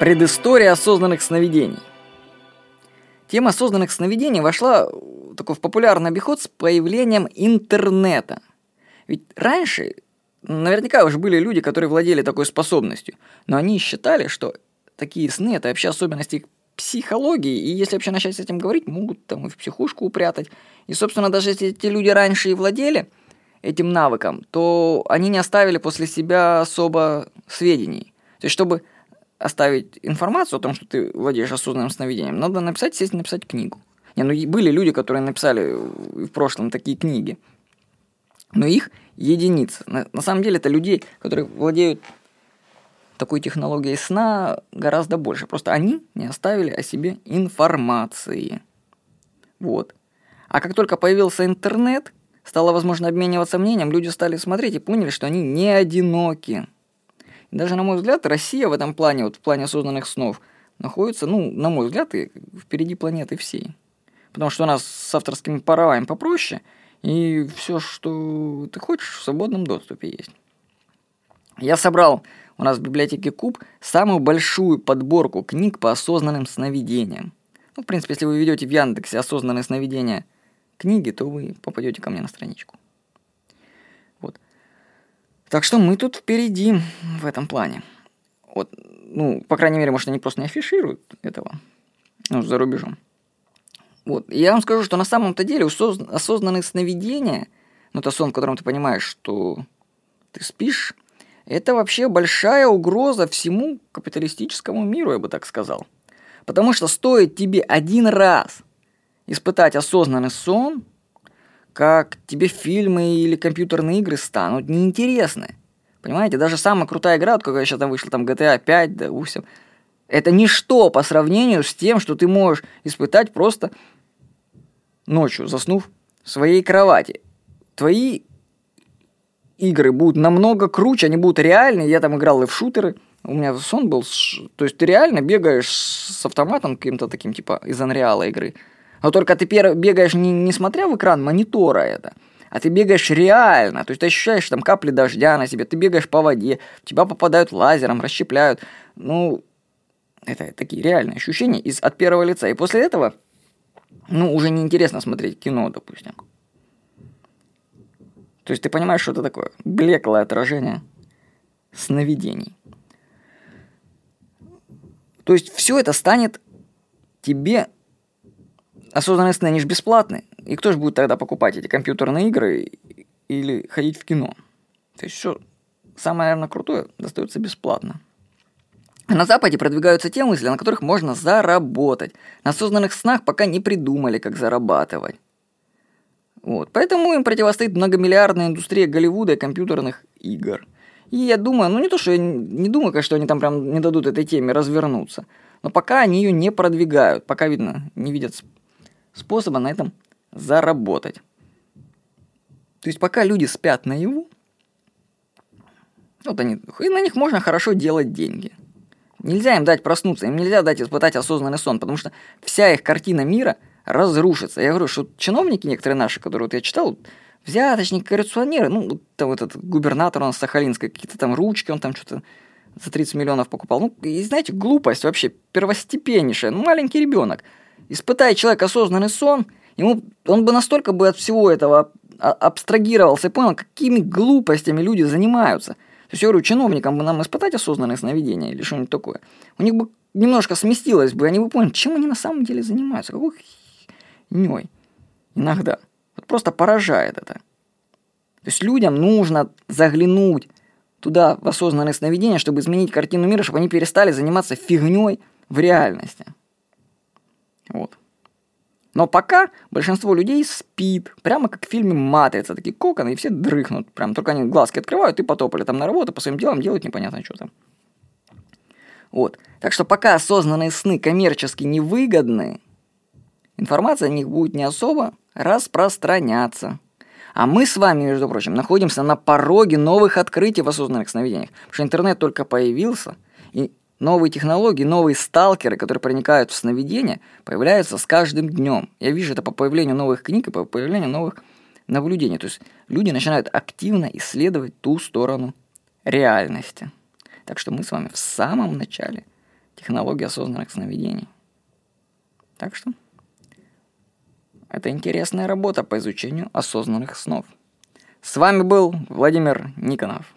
Предыстория осознанных сновидений. Тема осознанных сновидений вошла такой в популярный обиход с появлением интернета. Ведь раньше наверняка уже были люди, которые владели такой способностью, но они считали, что такие сны – это вообще особенности их психологии, и если вообще начать с этим говорить, могут там и в психушку упрятать. И, собственно, даже если эти люди раньше и владели этим навыком, то они не оставили после себя особо сведений. То есть, чтобы оставить информацию о том, что ты владеешь осознанным сновидением, надо написать, сесть написать книгу. Не, ну были люди, которые написали в прошлом такие книги, но их единицы. На, на самом деле это людей, которые владеют такой технологией сна гораздо больше. Просто они не оставили о себе информации. Вот. А как только появился интернет, стало возможно обмениваться мнением, люди стали смотреть и поняли, что они не одиноки. Даже, на мой взгляд, Россия в этом плане, вот в плане осознанных снов, находится, ну, на мой взгляд, и впереди планеты всей. Потому что у нас с авторскими правами попроще, и все, что ты хочешь, в свободном доступе есть. Я собрал у нас в библиотеке Куб самую большую подборку книг по осознанным сновидениям. Ну, в принципе, если вы ведете в Яндексе осознанные сновидения книги, то вы попадете ко мне на страничку. Так что мы тут впереди в этом плане. Вот, ну, по крайней мере, может, они просто не афишируют этого, ну, за рубежом. Вот, и я вам скажу, что на самом-то деле осознанные сновидения, ну, это сон, в котором ты понимаешь, что ты спишь, это вообще большая угроза всему капиталистическому миру, я бы так сказал. Потому что стоит тебе один раз испытать осознанный сон, как тебе фильмы или компьютерные игры станут неинтересны. Понимаете, даже самая крутая игра, вот какая сейчас там вышла, там GTA 5, да, 8, это ничто по сравнению с тем, что ты можешь испытать просто ночью, заснув в своей кровати. Твои игры будут намного круче, они будут реальные. Я там играл и в шутеры. У меня сон был, то есть ты реально бегаешь с автоматом каким-то таким, типа из Unreal игры. Но только ты бегаешь не, не смотря в экран монитора это, а ты бегаешь реально. То есть ты ощущаешь там капли дождя на себе, ты бегаешь по воде, тебя попадают лазером, расщепляют. Ну, это такие реальные ощущения из, от первого лица. И после этого, ну, уже неинтересно смотреть кино, допустим. То есть ты понимаешь, что это такое? Блеклое отражение сновидений. То есть все это станет тебе осознанные сны, они же бесплатные. И кто же будет тогда покупать эти компьютерные игры или ходить в кино? То есть все самое, наверное, крутое достается бесплатно. На Западе продвигаются те мысли, на которых можно заработать. На осознанных снах пока не придумали, как зарабатывать. Вот. Поэтому им противостоит многомиллиардная индустрия Голливуда и компьютерных игр. И я думаю, ну не то, что я не думаю, конечно, что они там прям не дадут этой теме развернуться, но пока они ее не продвигают, пока, видно, не видят способа на этом заработать. То есть пока люди спят наяву, вот они, и на них можно хорошо делать деньги. Нельзя им дать проснуться, им нельзя дать испытать осознанный сон, потому что вся их картина мира разрушится. Я говорю, что чиновники некоторые наши, которые вот я читал, взяточники, коррупционеры, ну, там вот этот губернатор у нас Сахалинской, какие-то там ручки, он там что-то за 30 миллионов покупал. Ну, и знаете, глупость вообще первостепеннейшая. Ну, маленький ребенок – Испытай человек осознанный сон, ему, он бы настолько бы от всего этого абстрагировался и понял, какими глупостями люди занимаются. То есть я говорю, чиновникам бы нам испытать осознанное сновидение или что-нибудь такое. У них бы немножко сместилось бы, они бы поняли, чем они на самом деле занимаются, какой хнёй. Иногда. Вот просто поражает это. То есть людям нужно заглянуть туда в осознанное сновидение, чтобы изменить картину мира, чтобы они перестали заниматься фигней в реальности. Вот. Но пока большинство людей спит, прямо как в фильме «Матрица», такие коконы, и все дрыхнут. Прям только они глазки открывают и потопали там на работу, по своим делам делают непонятно что там. Вот. Так что пока осознанные сны коммерчески невыгодны, информация о них будет не особо распространяться. А мы с вами, между прочим, находимся на пороге новых открытий в осознанных сновидениях. Потому что интернет только появился, Новые технологии, новые сталкеры, которые проникают в сновидения, появляются с каждым днем. Я вижу это по появлению новых книг и по появлению новых наблюдений. То есть люди начинают активно исследовать ту сторону реальности. Так что мы с вами в самом начале технологии осознанных сновидений. Так что это интересная работа по изучению осознанных снов. С вами был Владимир Никонов.